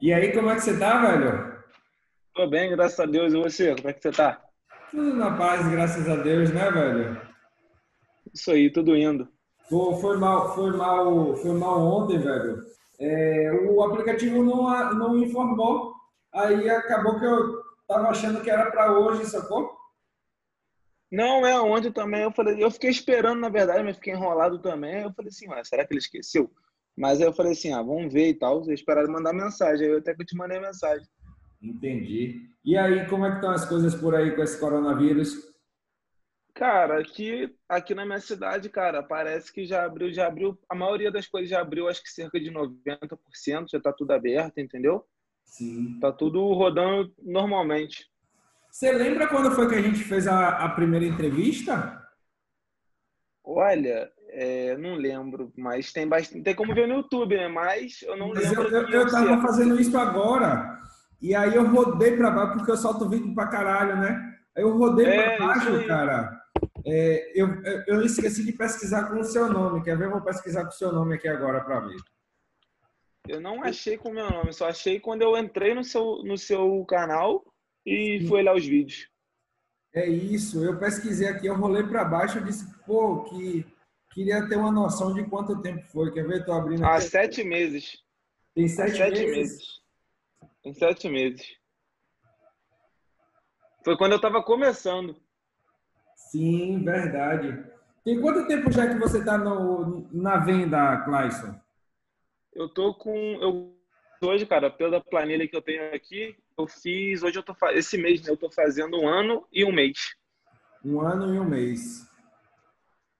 E aí, como é que você tá, velho? Tô bem, graças a Deus. E você, como é que você tá? Tudo na paz, graças a Deus, né, velho? Isso aí, tudo indo. Pô, foi mal, foi mal, foi mal ontem, velho. É, o aplicativo não, não informou. Aí acabou que eu tava achando que era para hoje, sacou? Não, é ontem também. Eu falei, eu fiquei esperando, na verdade, mas fiquei enrolado também. Eu falei assim, será que ele esqueceu? Mas aí eu falei assim, ah, vamos ver e tal. Eles esperaram mandar mensagem. Aí eu até que eu te mandei mensagem. Entendi. E aí, como é que estão as coisas por aí com esse coronavírus? Cara, aqui, aqui na minha cidade, cara, parece que já abriu, já abriu, a maioria das coisas já abriu, acho que cerca de 90%, já tá tudo aberto, entendeu? Sim. Tá tudo rodando normalmente. Você lembra quando foi que a gente fez a, a primeira entrevista? Olha, é, não lembro, mas tem bastante. Tem como ver no YouTube, né? Mas eu não mas lembro. Eu, eu, eu tava fazendo isso agora. E aí eu rodei pra baixo, porque eu solto vídeo pra caralho, né? Aí eu rodei é, pra baixo, cara. É, eu, eu esqueci de pesquisar com o seu nome. Quer ver? Eu vou pesquisar com o seu nome aqui agora para ver. Eu não achei com o meu nome, só achei quando eu entrei no seu, no seu canal e fui olhar os vídeos. É isso, eu pesquisei aqui, eu rolei para baixo e disse, pô, que queria ter uma noção de quanto tempo foi. Quer ver? Tô abrindo aqui. Há sete meses. Tem sete, sete meses? meses? Tem sete meses. Foi quando eu estava começando. Sim, verdade. Tem quanto tempo já que você está na venda, Clayson? Eu tô com. Eu, hoje, cara, pela planilha que eu tenho aqui, eu fiz. Hoje eu tô Esse mês, né, eu tô fazendo um ano e um mês. Um ano e um mês.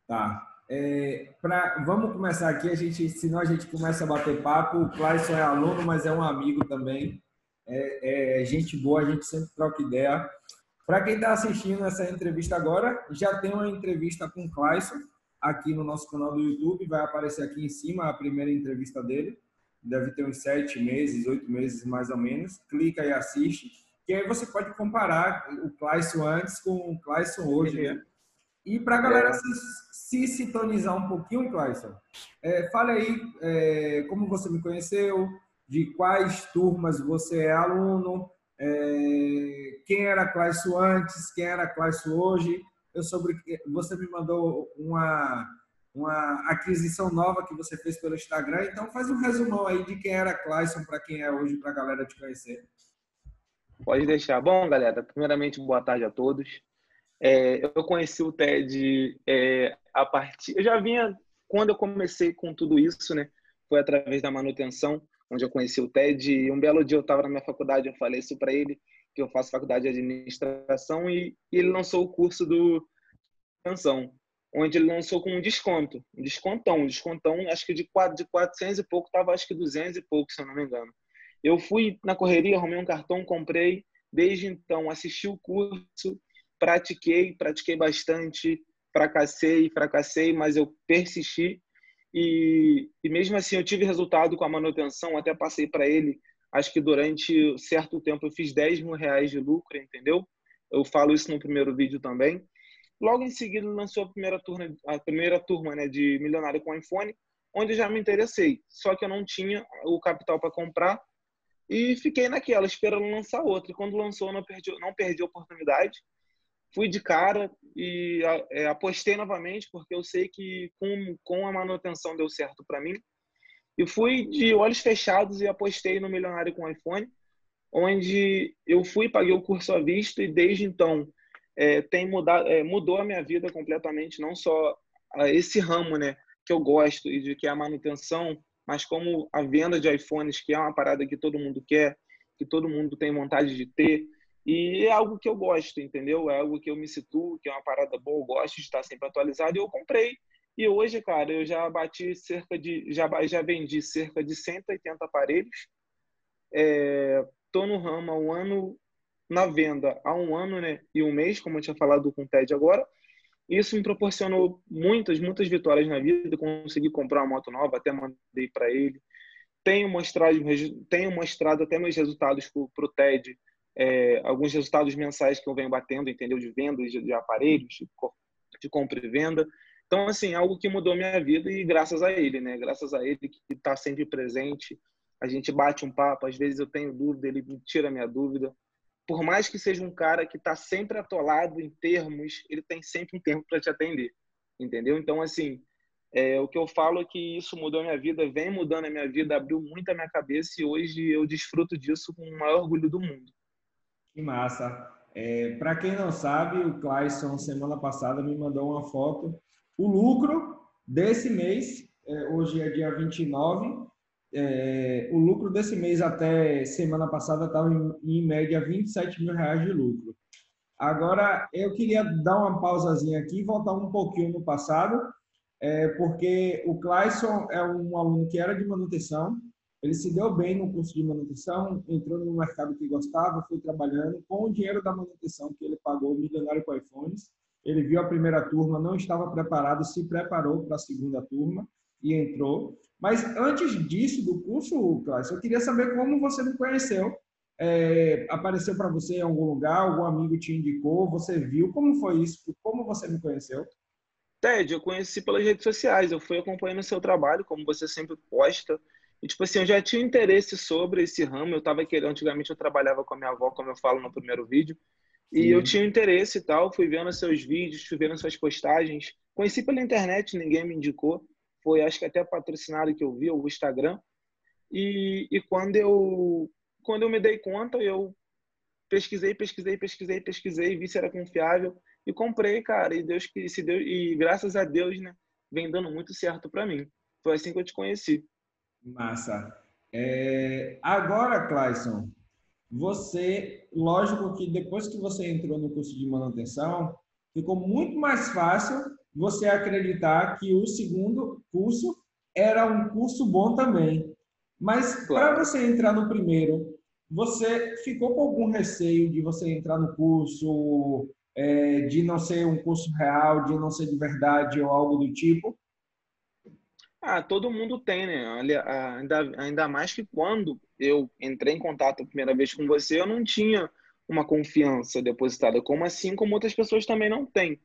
Tá. É, pra, vamos começar aqui, a gente, senão a gente começa a bater papo. O Clayson é aluno, mas é um amigo também. É, é gente boa, a gente sempre troca ideia. Para quem está assistindo essa entrevista agora, já tem uma entrevista com o Clayson aqui no nosso canal do YouTube. Vai aparecer aqui em cima a primeira entrevista dele. Deve ter uns sete meses, oito meses mais ou menos. Clica e assiste. Que aí você pode comparar o Clayson antes com o Clayson hoje, né? E para a galera é. Se, sintonizar um pouquinho, Clayson, é, fale aí é, como você me conheceu, de quais turmas você é aluno, é, quem era Clayson antes, quem era Clayson hoje. Eu sobre você me mandou uma uma aquisição nova que você fez pelo Instagram. Então faz um resumão aí de quem era Clayson para quem é hoje para a galera te conhecer. Pode deixar. Bom, galera, primeiramente boa tarde a todos. É, eu conheci o TED é, a partir. Eu já vinha quando eu comecei com tudo isso, né? Foi através da manutenção onde eu conheci o Ted. E um belo dia eu estava na minha faculdade, eu falei isso para ele, que eu faço faculdade de administração, e, e ele lançou o curso do manutenção, onde ele lançou com um desconto, um descontão, um descontão, acho que de, 4, de 400 e pouco, estava acho que 200 e pouco, se eu não me engano. Eu fui na correria, arrumei um cartão, comprei, desde então assisti o curso, pratiquei, pratiquei bastante, fracassei, fracassei, mas eu persisti e, e mesmo assim eu tive resultado com a manutenção, até passei para ele, acho que durante certo tempo eu fiz 10 mil reais de lucro, entendeu? Eu falo isso no primeiro vídeo também. Logo em seguida lançou a primeira turma, a primeira turma né, de milionário com iPhone, onde já me interessei. Só que eu não tinha o capital para comprar e fiquei naquela, esperando lançar outra. E quando lançou, não perdi, não perdi a oportunidade fui de cara e é, apostei novamente, porque eu sei que com, com a manutenção deu certo para mim. E fui de olhos fechados e apostei no Milionário com iPhone, onde eu fui, paguei o curso à vista e desde então é, tem mudado, é, mudou a minha vida completamente, não só esse ramo né, que eu gosto e de que é a manutenção, mas como a venda de iPhones, que é uma parada que todo mundo quer, que todo mundo tem vontade de ter, e é algo que eu gosto, entendeu? É algo que eu me situo, que é uma parada boa, eu gosto de estar sempre atualizado e eu comprei. E hoje, cara, eu já bati cerca de. Já, já vendi cerca de 180 aparelhos. É, no ramo há um ano, na venda há um ano né, e um mês, como eu tinha falado com o Ted agora. Isso me proporcionou muitas, muitas vitórias na vida. Consegui comprar uma moto nova, até mandei para ele. Tenho mostrado, tenho mostrado até meus resultados para o Ted é, alguns resultados mensais que eu venho batendo, entendeu? De vendas de, de aparelhos, de, de, compra e venda. Então, assim, algo que mudou minha vida e graças a ele, né? Graças a ele que está sempre presente a gente bate um papo, às vezes eu tenho dúvida, ele me tira a minha dúvida. Por mais que seja um cara que está sempre atolado em termos, ele tem sempre um termo para te atender, entendeu? Então, assim, é, o que eu falo é que isso mudou a minha vida, vem mudando a minha vida, abriu muito a minha cabeça e hoje eu desfruto disso com o maior orgulho do mundo. Que massa! É, Para quem não sabe, o Clayson, semana passada, me mandou uma foto. O lucro desse mês, é, hoje é dia 29, é, o lucro desse mês até semana passada estava em, em média 27 mil reais de lucro. Agora, eu queria dar uma pausazinha aqui e voltar um pouquinho no passado é, porque o Clayson é um aluno que era de manutenção, ele se deu bem no curso de manutenção, entrou no mercado que gostava, foi trabalhando com o dinheiro da manutenção que ele pagou, milionário com iPhones. Ele viu a primeira turma, não estava preparado, se preparou para a segunda turma e entrou. Mas antes disso, do curso, Clayson, eu queria saber como você me conheceu. É, apareceu para você em algum lugar, algum amigo te indicou, você viu, como foi isso? Como você me conheceu? Ted, eu conheci pelas redes sociais, eu fui acompanhando o seu trabalho, como você sempre posta. E, tipo assim, eu já tinha interesse sobre esse ramo, eu tava querendo, antigamente eu trabalhava com a minha avó, como eu falo no primeiro vídeo, e Sim. eu tinha interesse e tal, fui vendo seus vídeos, fui vendo suas postagens. Conheci pela internet, ninguém me indicou, foi acho que até patrocinado que eu vi, o Instagram. E, e quando eu quando eu me dei conta, eu pesquisei, pesquisei, pesquisei, pesquisei, vi se era confiável e comprei, cara. E Deus que se deu e graças a Deus, né, vem dando muito certo para mim. Foi assim que eu te conheci. Massa. É... Agora, Clayson, você, lógico que depois que você entrou no curso de manutenção, ficou muito mais fácil você acreditar que o segundo curso era um curso bom também. Mas claro. para você entrar no primeiro, você ficou com algum receio de você entrar no curso é, de não ser um curso real, de não ser de verdade ou algo do tipo? Ah, todo mundo tem, né? Ainda, ainda mais que quando eu entrei em contato a primeira vez com você, eu não tinha uma confiança depositada, como assim como outras pessoas também não têm.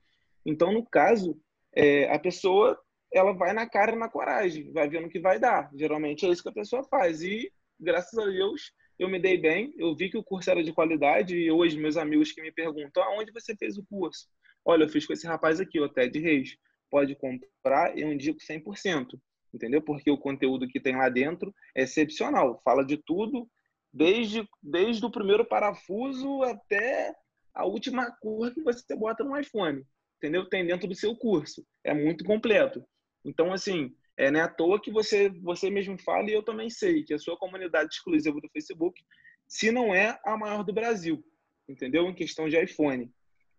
Então, no caso, é, a pessoa ela vai na cara e na coragem, vai vendo o que vai dar. Geralmente é isso que a pessoa faz. E, graças a Deus, eu me dei bem, eu vi que o curso era de qualidade e hoje meus amigos que me perguntam aonde você fez o curso? Olha, eu fiz com esse rapaz aqui, o Ted Reis. Pode comprar, eu indico 100%, entendeu? Porque o conteúdo que tem lá dentro é excepcional, fala de tudo, desde, desde o primeiro parafuso até a última cor que você bota no iPhone, entendeu? Tem dentro do seu curso, é muito completo. Então, assim, é, não é à toa que você, você mesmo fala, e eu também sei, que a sua comunidade exclusiva do Facebook, se não é a maior do Brasil, entendeu? Em questão de iPhone.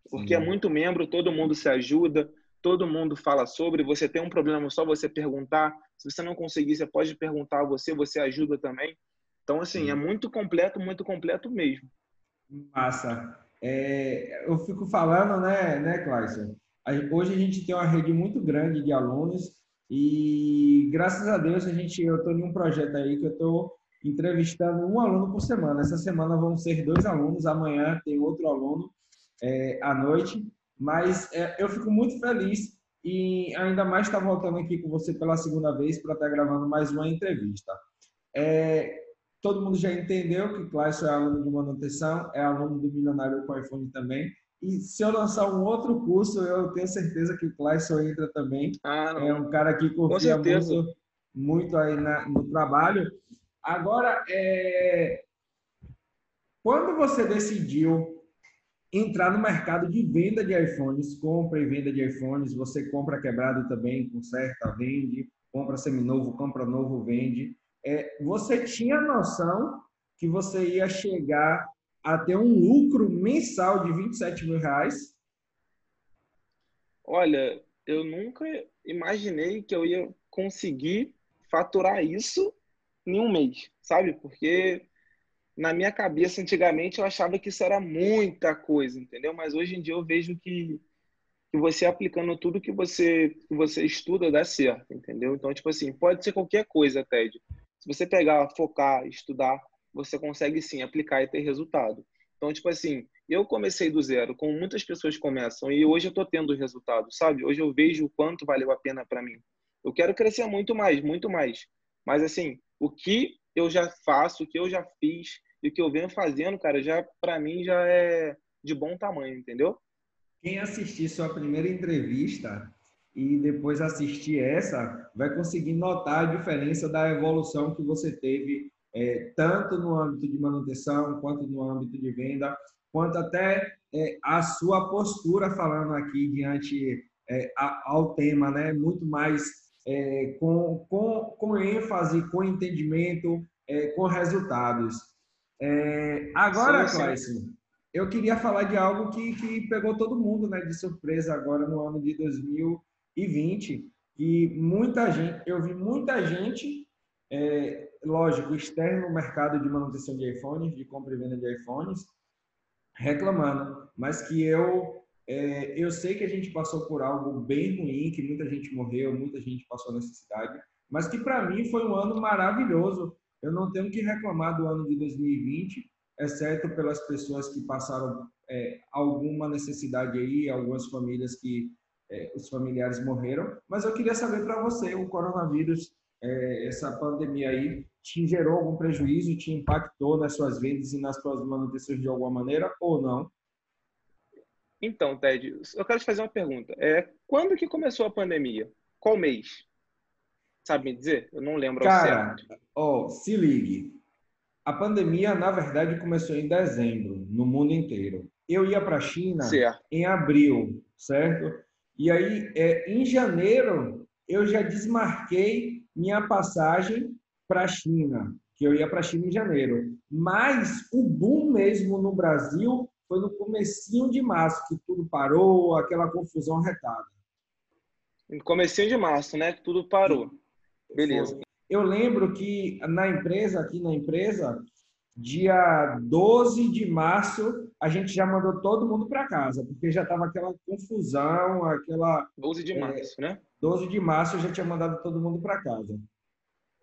Porque é Sim. é muito membro, todo mundo se ajuda, todo mundo fala sobre. Você tem um problema, só você perguntar. Se você não conseguir, você pode perguntar a você, você ajuda também. Então, assim, Sim. é muito completo, muito completo mesmo. Massa. É, eu fico falando, né, né, Clayson? Hoje a gente tem uma rede muito grande de alunos e graças a Deus a gente, eu estou em um projeto aí que eu estou entrevistando um aluno por semana. Essa semana vão ser dois alunos, amanhã tem outro aluno é, à noite. Mas é, eu fico muito feliz e ainda mais estar voltando aqui com você pela segunda vez para estar gravando mais uma entrevista. É, todo mundo já entendeu que Clássico é aluno de manutenção, é aluno do Milionário com iPhone também. E se eu lançar um outro curso, eu tenho certeza que o Clayson entra também. Ah, é um cara que confia muito, muito aí na, no trabalho. Agora, é... quando você decidiu entrar no mercado de venda de iPhones, compra e venda de iPhones, você compra quebrado também, conserta, vende, compra seminovo, compra novo, vende. É, você tinha noção que você ia chegar a ter um lucro mensal de 27 mil reais? Olha, eu nunca imaginei que eu ia conseguir faturar isso em um mês, sabe? Porque na minha cabeça, antigamente, eu achava que isso era muita coisa, entendeu? Mas hoje em dia eu vejo que, que você aplicando tudo que você, que você estuda dá certo, entendeu? Então, tipo assim, pode ser qualquer coisa, Ted. Se você pegar, focar, estudar, você consegue sim aplicar e ter resultado. Então, tipo assim, eu comecei do zero, como muitas pessoas começam, e hoje eu estou tendo resultado, sabe? Hoje eu vejo o quanto valeu a pena para mim. Eu quero crescer muito mais, muito mais. Mas, assim, o que eu já faço, o que eu já fiz e o que eu venho fazendo, cara, já para mim já é de bom tamanho, entendeu? Quem assistir sua primeira entrevista e depois assistir essa, vai conseguir notar a diferença da evolução que você teve, é, tanto no âmbito de manutenção, quanto no âmbito de venda, quanto até é, a sua postura falando aqui diante é, ao tema, né? Muito mais é, com, com, com ênfase, com entendimento, é, com resultados. É, agora, Cláudio, eu queria falar de algo que, que pegou todo mundo né, de surpresa agora no ano de 2020. E muita gente, eu vi muita gente, é, lógico, externo no mercado de manutenção de iPhones, de compra e venda de iPhones, reclamando, mas que eu é, eu sei que a gente passou por algo bem ruim, que muita gente morreu, muita gente passou necessidade, mas que para mim foi um ano maravilhoso. Eu não tenho que reclamar do ano de 2020, exceto pelas pessoas que passaram é, alguma necessidade aí, algumas famílias que é, os familiares morreram. Mas eu queria saber para você, o coronavírus, é, essa pandemia aí, te gerou algum prejuízo, te impactou nas suas vendas e nas suas manutenções de alguma maneira ou não? Então, Ted, eu quero te fazer uma pergunta. É, quando que começou a pandemia? Qual mês? Sabe me dizer? Eu não lembro Cara, ó, se ligue. A pandemia, na verdade, começou em dezembro, no mundo inteiro. Eu ia para a China certo. em abril, certo? E aí, é, em janeiro, eu já desmarquei minha passagem para a China, que eu ia para a China em janeiro. Mas o boom mesmo no Brasil foi no comecinho de março, que tudo parou, aquela confusão retada. No comecinho de março, né? Tudo parou. Beleza. Eu lembro que na empresa, aqui na empresa, dia 12 de março, a gente já mandou todo mundo para casa, porque já estava aquela confusão, aquela... 12 de março, é, né? 12 de março eu já tinha mandado todo mundo para casa.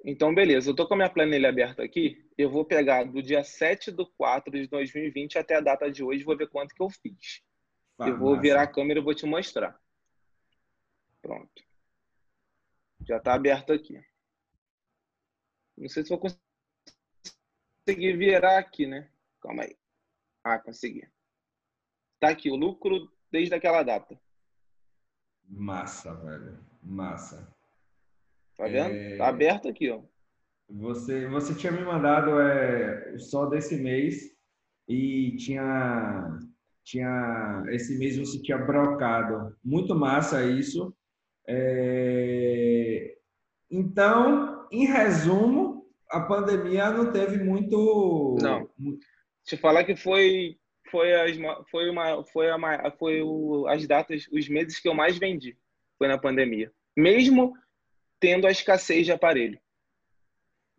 Então, beleza. Eu tô com a minha planilha aberta aqui. Eu vou pegar do dia 7 do 4 de 2020 até a data de hoje, vou ver quanto que eu fiz. eu vou virar a câmera e vou te mostrar. Pronto. Já está aberto aqui. Não sei se vou conseguir virar aqui, né? Calma aí. Ah, consegui. Tá aqui o lucro desde aquela data. Massa, velho. Massa. Tá vendo? É... Tá aberto aqui, ó. Você, você tinha me mandado é, só desse mês e tinha, tinha esse mês você tinha brocado. Muito massa isso. É... Então, em resumo, a pandemia não teve muito. Não. Te falar que foi foi as foi uma foi a foi o, as datas os meses que eu mais vendi foi na pandemia. Mesmo tendo a escassez de aparelho.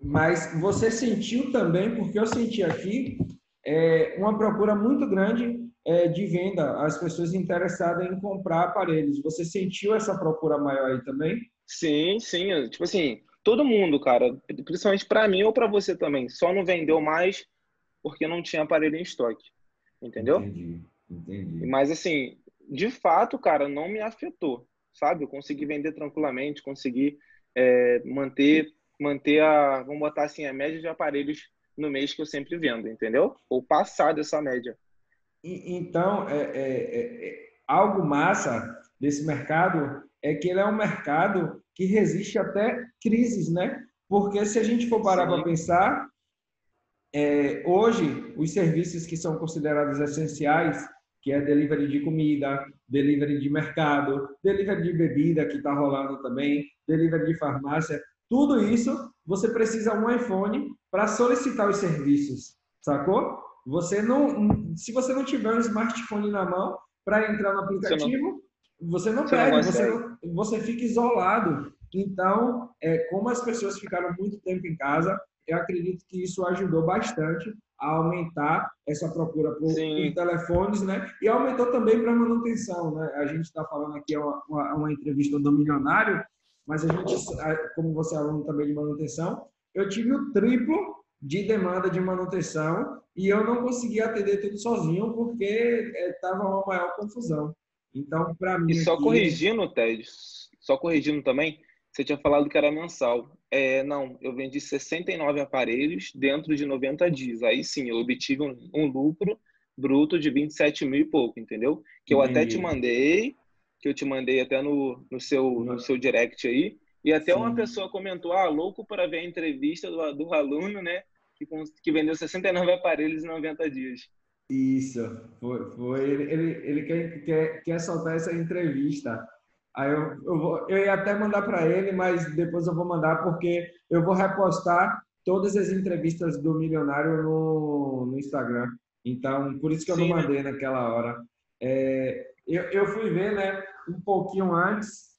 Mas você sentiu também, porque eu senti aqui, é, uma procura muito grande é, de venda, as pessoas interessadas em comprar aparelhos. Você sentiu essa procura maior aí também? Sim, sim. Tipo assim, todo mundo, cara, principalmente para mim ou para você também, só não vendeu mais porque não tinha aparelho em estoque. Entendeu? Entendi, entendi. Mas assim, de fato, cara, não me afetou, sabe? Eu consegui vender tranquilamente, consegui é, manter, manter a, vamos botar assim, a média de aparelhos no mês que eu sempre vendo, entendeu? Ou passar dessa média. Então, é, é, é, é, algo massa desse mercado é que ele é um mercado que resiste até crises, né? Porque se a gente for parar para pensar, é, hoje os serviços que são considerados essenciais, que é delivery de comida, delivery de mercado, delivery de bebida que está rolando também, delivery de farmácia, tudo isso você precisa um iPhone para solicitar os serviços, sacou? Você não, se você não tiver um smartphone na mão para entrar no aplicativo, você não, você não pede, você, não, você fica isolado. Então, é, como as pessoas ficaram muito tempo em casa, eu acredito que isso ajudou bastante a aumentar essa procura por, por telefones, né? E aumentou também para manutenção, né? A gente está falando aqui uma, uma, uma, entrevista do milionário, mas a gente, como você é aluno também de manutenção, eu tive o triplo de demanda de manutenção e eu não consegui atender tudo sozinho porque estava é, uma maior confusão. Então, para mim. E só aqui... corrigindo, Ted, só corrigindo também, Você tinha falado que era mensal. É, não, eu vendi 69 aparelhos dentro de 90 dias. Aí sim, eu obtive um, um lucro bruto de 27 mil e pouco, entendeu? Que eu Entendi. até te mandei, que eu te mandei até no, no, seu, no seu direct aí. E até sim. uma pessoa comentou, ah, louco para ver a entrevista do, do aluno, né? Que, que vendeu 69 aparelhos em 90 dias. Isso, foi, foi ele, ele, ele quer, quer, quer soltar essa entrevista. Aí eu, eu, vou, eu ia até mandar para ele, mas depois eu vou mandar porque eu vou repostar todas as entrevistas do milionário no, no Instagram. Então, por isso que eu Sim, não mandei né? naquela hora. É, eu, eu fui ver, né, um pouquinho antes,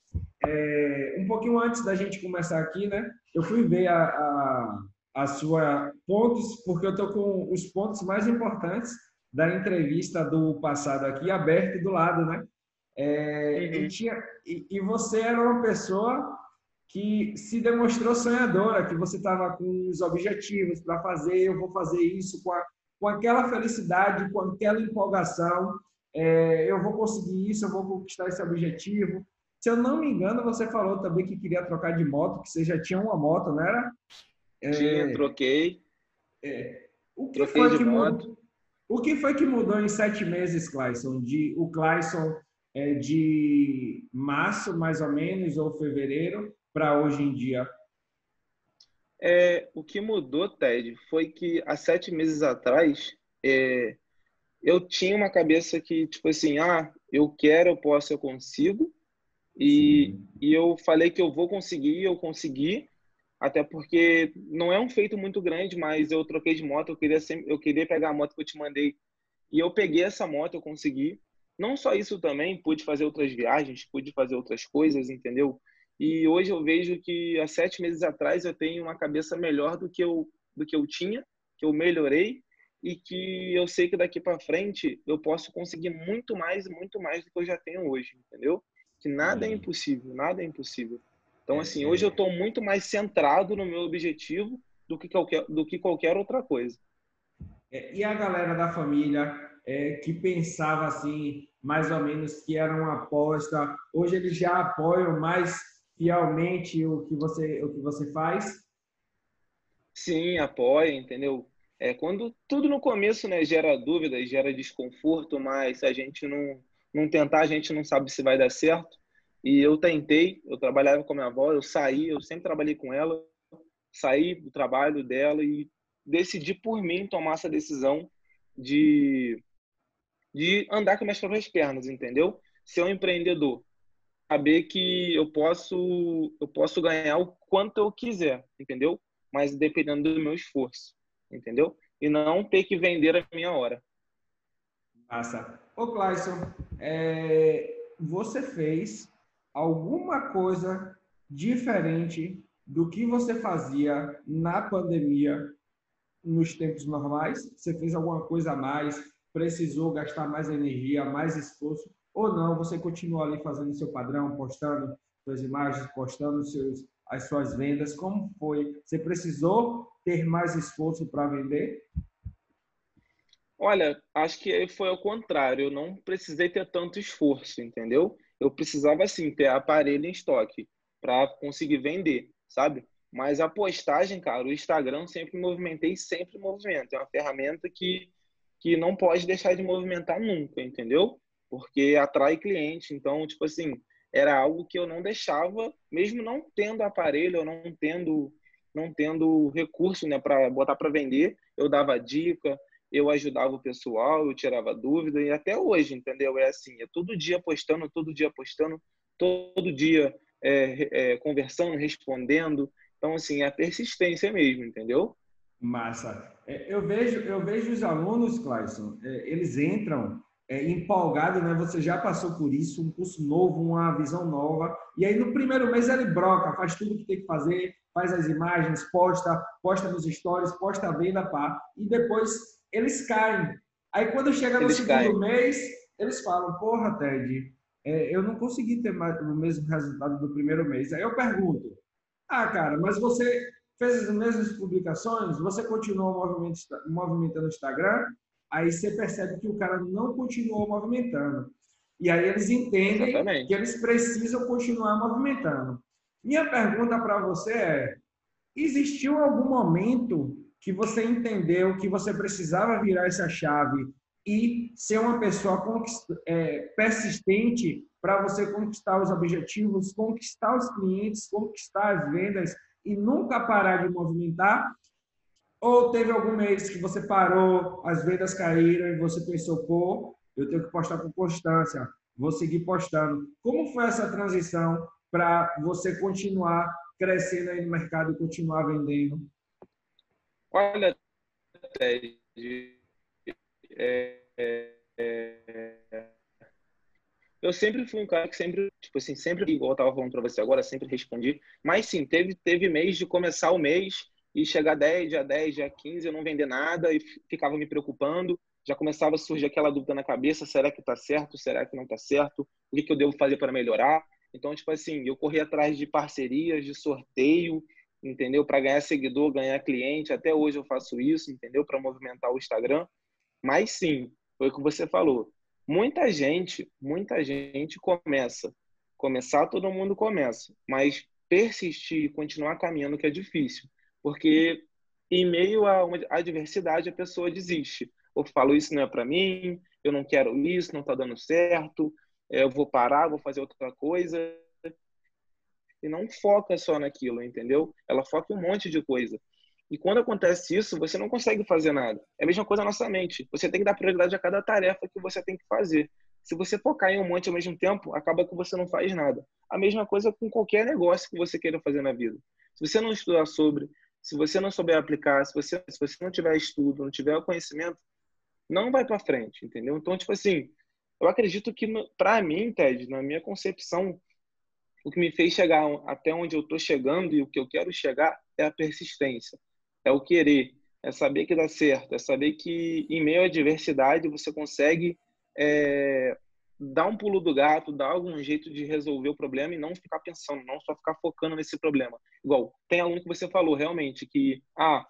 é, um pouquinho antes da gente começar aqui, né, eu fui ver a, a, a sua pontos, porque eu tô com os pontos mais importantes da entrevista do passado aqui aberto do lado, né? É, uhum. e, tinha, e, e, você era uma pessoa que se demonstrou sonhadora, que você estava com os objetivos para fazer, eu vou fazer isso com, a, com aquela felicidade, com aquela empolgação, é, eu vou conseguir isso, eu vou conquistar esse objetivo. Se eu não me engano, você falou também que queria trocar de moto, que você já tinha uma moto, não era? É, tinha, troquei. É, o que troquei foi que moto. Mudou, o que foi que mudou em sete meses, Clayson? De, o Clayson é, de março, mais ou menos, ou fevereiro, para hoje em dia? É, o que mudou, Ted, foi que há sete meses atrás é, eu tinha uma cabeça que, tipo assim, ah, eu quero, eu posso, eu consigo. E, e eu falei que eu vou conseguir, eu consegui, até porque não é um feito muito grande, mas eu troquei de moto, eu queria, sempre, eu queria pegar a moto que eu te mandei. E eu peguei essa moto, eu consegui. Não só isso também, pude fazer outras viagens, pude fazer outras coisas, entendeu? E hoje eu vejo que há sete meses atrás eu tenho uma cabeça melhor do que eu, do que eu tinha, que eu melhorei e que eu sei que daqui para frente eu posso conseguir muito mais, muito mais do que eu já tenho hoje, entendeu? Que nada é impossível, nada é impossível. Então, assim, hoje eu estou muito mais centrado no meu objetivo do que qualquer, do que qualquer outra coisa. É, e a galera da família, é, que pensava assim, mais ou menos que era uma aposta. Hoje eles já apoiam mais fielmente o que você o que você faz? Sim, apoia, entendeu? É quando tudo no começo, né, gera dúvida, gera desconforto, mas se a gente não não tentar, a gente não sabe se vai dar certo. E eu tentei, eu trabalhava com a minha avó, eu saí, eu sempre trabalhei com ela, saí do trabalho dela e decidi por mim tomar essa decisão de de andar com minhas próprias pernas, entendeu? Ser um empreendedor, saber que eu posso eu posso ganhar o quanto eu quiser, entendeu? Mas dependendo do meu esforço, entendeu? E não ter que vender a minha hora. Massa. Ô, Clayson, é, você fez alguma coisa diferente do que você fazia na pandemia nos tempos normais? Você fez alguma coisa a mais? precisou gastar mais energia, mais esforço, ou não, você continua ali fazendo seu padrão, postando suas imagens, postando seus, as suas vendas. Como foi? Você precisou ter mais esforço para vender? Olha, acho que foi ao contrário. Eu não precisei ter tanto esforço, entendeu? Eu precisava, assim, ter aparelho em estoque para conseguir vender, sabe? Mas a postagem, cara, o Instagram sempre movimentei, sempre movimento. É uma ferramenta que que não pode deixar de movimentar nunca, entendeu? Porque atrai cliente. Então, tipo assim, era algo que eu não deixava, mesmo não tendo aparelho, ou não tendo não tendo recurso, né, para botar para vender, eu dava dica, eu ajudava o pessoal, eu tirava dúvida e até hoje, entendeu? É assim, é todo dia postando, todo dia postando, todo dia é, é, conversando, respondendo. Então, assim, é a persistência mesmo, entendeu? Massa. É, eu vejo, eu vejo os alunos, Clayson, é, eles entram é, empolgados, né? Você já passou por isso, um curso novo, uma visão nova, e aí no primeiro mês ele broca, faz tudo que tem que fazer, faz as imagens, posta, posta nos stories, posta a venda, pá, e depois eles caem. Aí quando chega no eles segundo caem. mês, eles falam, porra, Ted, é, eu não consegui ter mais, o mesmo resultado do primeiro mês. Aí eu pergunto, ah, cara, mas você fez as mesmas publicações, você continuou movimentando o Instagram, aí você percebe que o cara não continuou movimentando. E aí eles entendem Exatamente. que eles precisam continuar movimentando. Minha pergunta para você é: existiu algum momento que você entendeu que você precisava virar essa chave e ser uma pessoa é, persistente para você conquistar os objetivos, conquistar os clientes, conquistar as vendas e nunca parar de movimentar? Ou teve algum mês que você parou, as vendas caíram e você pensou, pô, eu tenho que postar com constância, vou seguir postando. Como foi essa transição para você continuar crescendo aí no mercado e continuar vendendo? Olha, Ted, é, é, é, eu sempre fui um cara que sempre, tipo assim, sempre, igual eu tava falando para você agora, sempre respondi. Mas sim, teve, teve mês de começar o mês e chegar 10, dia 10, dia 15, eu não vender nada e ficava me preocupando. Já começava a surgir aquela dúvida na cabeça: será que tá certo? Será que não tá certo? O que, que eu devo fazer para melhorar? Então, tipo assim, eu corri atrás de parcerias, de sorteio, entendeu? Para ganhar seguidor, ganhar cliente. Até hoje eu faço isso, entendeu? Para movimentar o Instagram. Mas sim, foi o que você falou. Muita gente, muita gente começa. Começar, todo mundo começa. Mas persistir e continuar caminhando que é difícil. Porque em meio uma adversidade, a pessoa desiste. Ou falo, isso não é para mim, eu não quero isso, não está dando certo, é, eu vou parar, vou fazer outra coisa. E não foca só naquilo, entendeu? Ela foca em um monte de coisa. E quando acontece isso, você não consegue fazer nada. É a mesma coisa na nossa mente. Você tem que dar prioridade a cada tarefa que você tem que fazer. Se você focar em um monte ao mesmo tempo, acaba que você não faz nada. A mesma coisa com qualquer negócio que você queira fazer na vida. Se você não estudar sobre, se você não souber aplicar, se você, se você não tiver estudo, não tiver conhecimento, não vai para frente, entendeu? Então, tipo assim, eu acredito que, para mim, Ted, na minha concepção, o que me fez chegar até onde eu estou chegando e o que eu quero chegar é a persistência, é o querer, é saber que dá certo, é saber que em meio à adversidade você consegue é, dar um pulo do gato, dar algum jeito de resolver o problema e não ficar pensando, não só ficar focando nesse problema. Igual, tem aluno que você falou realmente que, ah,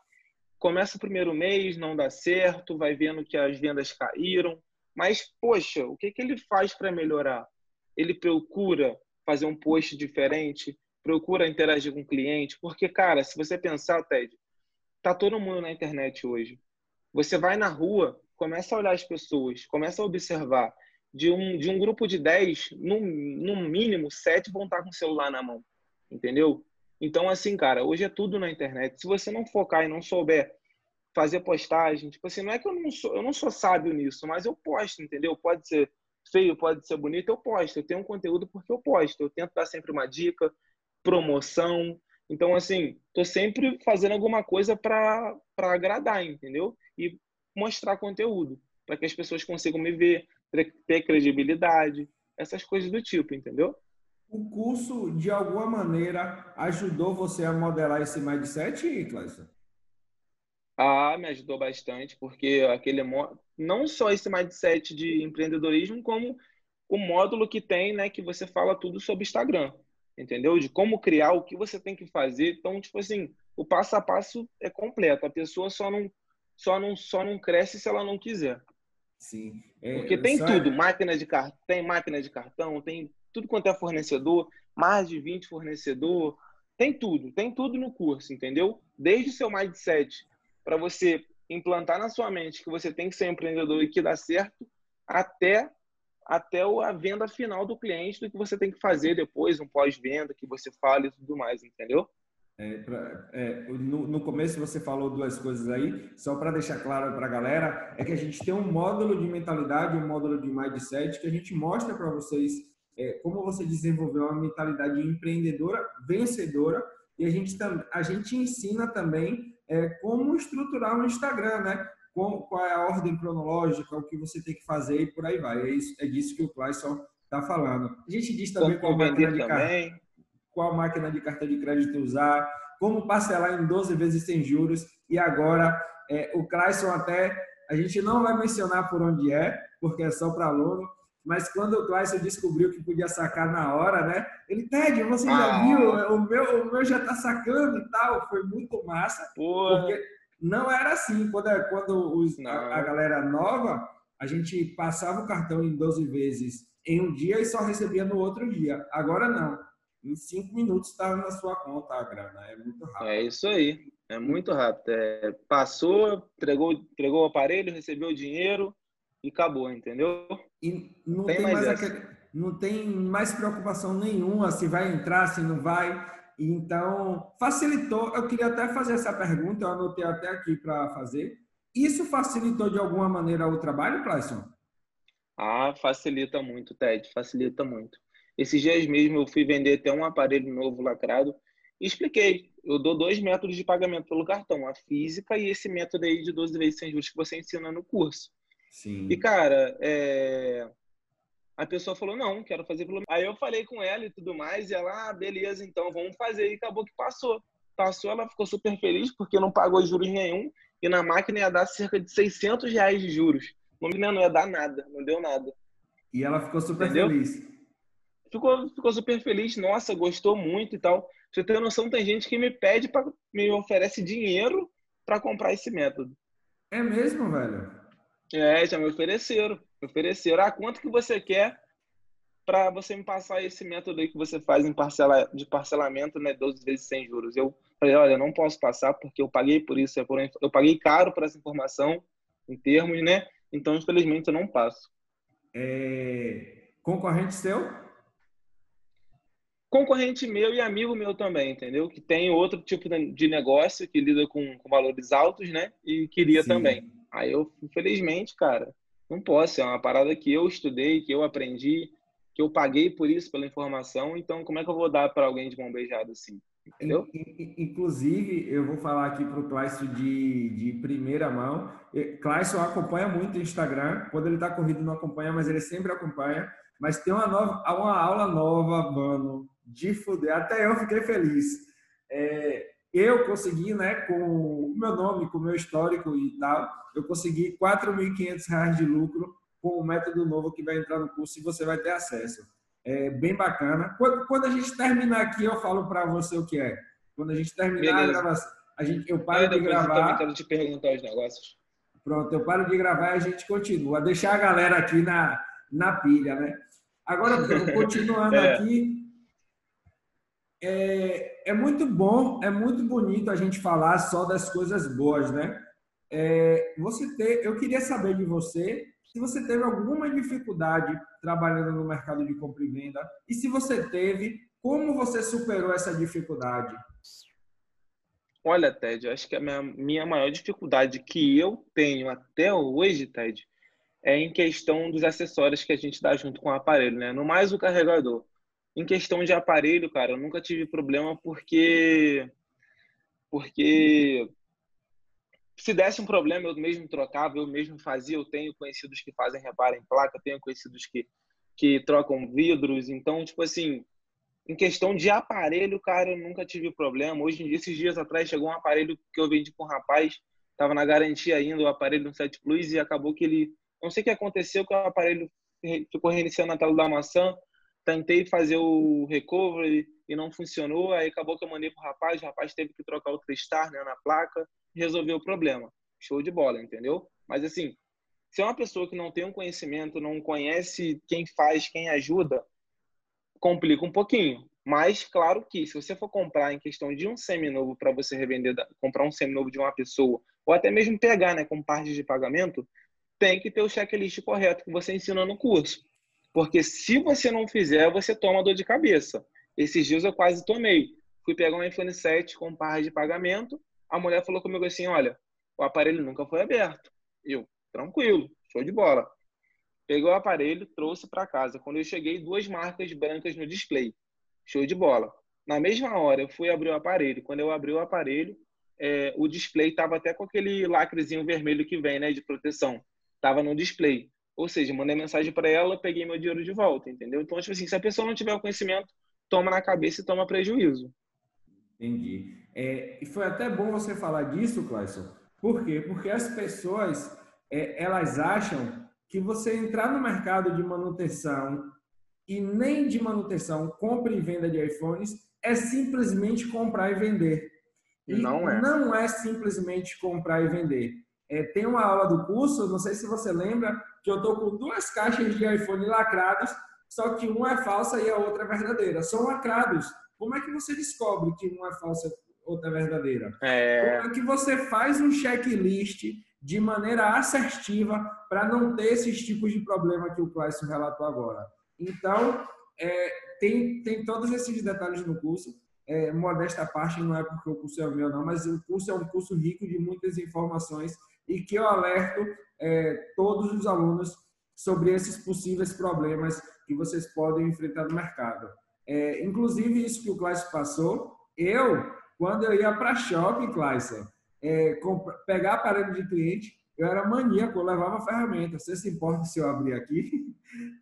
começa o primeiro mês, não dá certo, vai vendo que as vendas caíram, mas, poxa, o que, que ele faz para melhorar? Ele procura fazer um post diferente, procura interagir com o cliente, porque, cara, se você pensar, Ted, tá todo mundo na internet hoje. Você vai na rua, começa a olhar as pessoas, começa a observar. De um, de um grupo de 10, no, no mínimo, 7 vão estar com o celular na mão. Entendeu? Então, assim, cara, hoje é tudo na internet. Se você não focar e não souber fazer postagem. Tipo assim, não é que eu não sou, eu não sou sábio nisso, mas eu posto, entendeu? Pode ser feio, pode ser bonito, eu posto. Eu tenho um conteúdo porque eu posto. Eu tento dar sempre uma dica, promoção. Então, assim, tô sempre fazendo alguma coisa para agradar, entendeu? E mostrar conteúdo, para que as pessoas consigam me ver, ter credibilidade, essas coisas do tipo, entendeu? O curso, de alguma maneira, ajudou você a modelar esse mindset, Cláudio? Ah, me ajudou bastante, porque aquele não só esse mindset de empreendedorismo, como o módulo que tem, né, que você fala tudo sobre Instagram, entendeu? De como criar, o que você tem que fazer. Então, tipo assim, o passo a passo é completo. A pessoa só não só não só não cresce se ela não quiser. Sim. É, porque tem tudo, máquina de cartão, tem máquina de cartão, tem tudo quanto é fornecedor, mais de 20 fornecedor, tem tudo, tem tudo no curso, entendeu? Desde o seu mindset para você implantar na sua mente que você tem que ser empreendedor e que dá certo, até até a venda final do cliente do que você tem que fazer depois, um pós-venda, que você fale e tudo mais, entendeu? É, pra, é, no, no, começo você falou duas coisas aí, só para deixar claro para a galera, é que a gente tem um módulo de mentalidade, um módulo de mindset que a gente mostra para vocês é, como você desenvolver uma mentalidade empreendedora, vencedora, e a gente, a gente ensina também é, como estruturar o Instagram, né? Qual, qual, é a ordem cronológica, o que você tem que fazer e por aí vai. É, isso, é disso que o Clayson está falando. A gente diz também qual máquina, de também. qual máquina de cartão de crédito usar, como parcelar em 12 vezes sem juros. E agora, é, o Clayson até, a gente não vai mencionar por onde é, porque é só para aluno, mas quando o Clayson descobriu que podia sacar na hora, né? Ele, Ted, você já ah. viu? O meu, o meu já tá sacando e tal. Foi muito massa. Porra. Porque não era assim. Quando, quando os, a, a, galera nova, a gente passava o cartão em 12 vezes em um dia e só recebia no outro dia. Agora não. em cinco minutos está na sua conta a grana. É muito rápido. É isso aí. É muito rápido. É, passou, entregou, entregou o aparelho, recebeu o dinheiro e acabou, entendeu? E não tem, tem mais, mais aquele, não tem mais preocupação nenhuma se vai entrar, se não vai. Então, facilitou. Eu queria até fazer essa pergunta, eu anotei até aqui para fazer. Isso facilitou de alguma maneira o trabalho, Clayson? Ah, facilita muito, Ted, facilita muito. Esses dias mesmo eu fui vender até um aparelho novo lacrado e expliquei. Eu dou dois métodos de pagamento pelo cartão, a física e esse método aí de 12 vezes sem juros que você ensina no curso. Sim. E, cara, é... a pessoa falou, não, quero fazer pelo... Aí eu falei com ela e tudo mais, e ela, ah, beleza, então vamos fazer. E acabou que passou. Passou, ela ficou super feliz porque não pagou juros nenhum e na máquina ia dar cerca de 600 reais de juros. Não, não ia dar nada, não deu nada. E ela ficou super Entendeu? feliz. Ficou, ficou super feliz, nossa, gostou muito e tal. Você tem noção, tem gente que me pede, para me oferece dinheiro para comprar esse método. É mesmo, velho? É, já me ofereceram. Me ofereceram. Ah, quanto que você quer para você me passar esse método aí que você faz em parcela, de parcelamento, né, 12 vezes sem juros? Eu falei, olha, não posso passar porque eu paguei por isso, eu paguei caro por essa informação em termos, né? Então, infelizmente, eu não passo. É... Concorrente seu? concorrente meu e amigo meu também, entendeu? Que tem outro tipo de negócio que lida com, com valores altos, né? E queria Sim. também. Aí eu, infelizmente, cara, não posso. É uma parada que eu estudei, que eu aprendi, que eu paguei por isso, pela informação. Então, como é que eu vou dar para alguém de mão beijada assim? Entendeu? Inclusive, eu vou falar aqui para o Clássico de, de primeira mão. Clássico acompanha muito o Instagram. Quando ele está corrido, não acompanha, mas ele sempre acompanha. Mas tem uma, nova, uma aula nova, mano, de fuder. Até eu fiquei feliz. É, eu consegui, né, com o meu nome, com o meu histórico e tal, eu consegui R$ 4.500 de lucro com o método novo que vai entrar no curso e você vai ter acesso. É bem bacana. Quando, quando a gente terminar aqui, eu falo para você o que é. Quando a gente terminar Beleza. a gravação, a gente, eu paro eu de gravar. Eu te perguntar os negócios. Pronto, eu paro de gravar e a gente continua. Deixar a galera aqui na, na pilha, né? Agora, continuando é. aqui, é, é muito bom, é muito bonito a gente falar só das coisas boas, né? É, você ter, eu queria saber de você se você teve alguma dificuldade trabalhando no mercado de compra e venda e se você teve, como você superou essa dificuldade? Olha, Ted, acho que a minha, minha maior dificuldade que eu tenho até hoje, Ted, é em questão dos acessórios que a gente dá junto com o aparelho, né? No mais o carregador. Em questão de aparelho, cara, eu nunca tive problema porque porque se desse um problema eu mesmo trocava, eu mesmo fazia. Eu tenho conhecidos que fazem reparo em placa, tenho conhecidos que que trocam vidros. Então, tipo assim, em questão de aparelho, cara, eu nunca tive problema. Hoje em dia, esses dias atrás, chegou um aparelho que eu vendi com um rapaz, tava na garantia ainda, o aparelho no 7 Plus, e acabou que ele. Não sei o que aconteceu, que o aparelho ficou reiniciando na tela da maçã tentei fazer o recovery e não funcionou, aí acabou que eu mandei pro rapaz, o rapaz teve que trocar o Tristar né, na placa resolveu o problema. Show de bola, entendeu? Mas assim, se é uma pessoa que não tem um conhecimento, não conhece quem faz, quem ajuda, complica um pouquinho. Mas claro que se você for comprar em questão de um seminovo para você revender, comprar um seminovo de uma pessoa, ou até mesmo pegar, né, com parte de pagamento, tem que ter o checklist correto que você ensina no curso. Porque se você não fizer, você toma dor de cabeça. Esses dias eu quase tomei. Fui pegar um iPhone 7 com par de pagamento. A mulher falou comigo assim: olha, o aparelho nunca foi aberto. Eu, tranquilo, show de bola. Peguei o aparelho, trouxe para casa. Quando eu cheguei, duas marcas brancas no display. Show de bola. Na mesma hora, eu fui abrir o aparelho. Quando eu abri o aparelho, é, o display estava até com aquele lacrezinho vermelho que vem, né, de proteção. Estava no display. Ou seja, mandei mensagem para ela, peguei meu dinheiro de volta, entendeu? Então, tipo assim, se a pessoa não tiver o conhecimento, toma na cabeça e toma prejuízo. Entendi. É, e foi até bom você falar disso, Clayson. Por quê? Porque as pessoas, é, elas acham que você entrar no mercado de manutenção e nem de manutenção, compra e venda de iPhones, é simplesmente comprar e vender. E não é. Não é simplesmente comprar e vender. É, tem uma aula do curso, não sei se você lembra, que eu tô com duas caixas de iPhone lacrados só que uma é falsa e a outra é verdadeira. São lacrados. Como é que você descobre que uma é falsa e outra é verdadeira? É... Como é que você faz um checklist de maneira assertiva para não ter esses tipos de problema que o Clássico relatou agora? Então, é, tem, tem todos esses detalhes no curso. É, modesta parte, não é porque o curso é meu, não, mas o curso é um curso rico de muitas informações e que eu alerto é, todos os alunos sobre esses possíveis problemas que vocês podem enfrentar no mercado. É, inclusive, isso que o Clássico passou, eu, quando eu ia para shopping, Clássico, é, pegar aparelho de cliente, eu era maníaco, eu levava ferramenta. Você se importa se eu abrir aqui?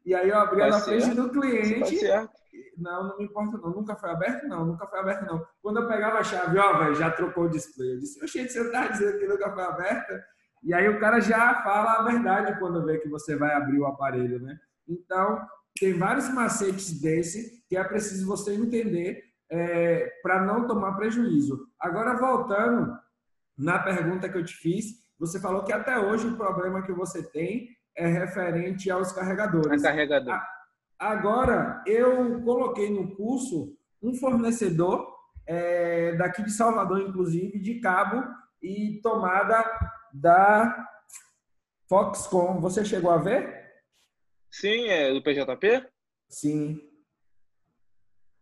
E aí eu abria tá na frente do cliente. Tá não, não me importa não. Nunca foi aberto, não. Nunca foi aberto, não. Quando eu pegava a chave, ó, velho, já trocou o display. Eu disse, oxente, você tá dizendo que nunca foi aberta? E aí o cara já fala a verdade quando vê que você vai abrir o aparelho, né? Então, tem vários macetes desse que é preciso você entender é, para não tomar prejuízo. Agora, voltando na pergunta que eu te fiz, você falou que até hoje o problema que você tem é referente aos carregadores. A carregador. Agora, eu coloquei no curso um fornecedor é, daqui de Salvador, inclusive, de cabo e tomada da Foxconn. Você chegou a ver? Sim, é do PJP? Sim.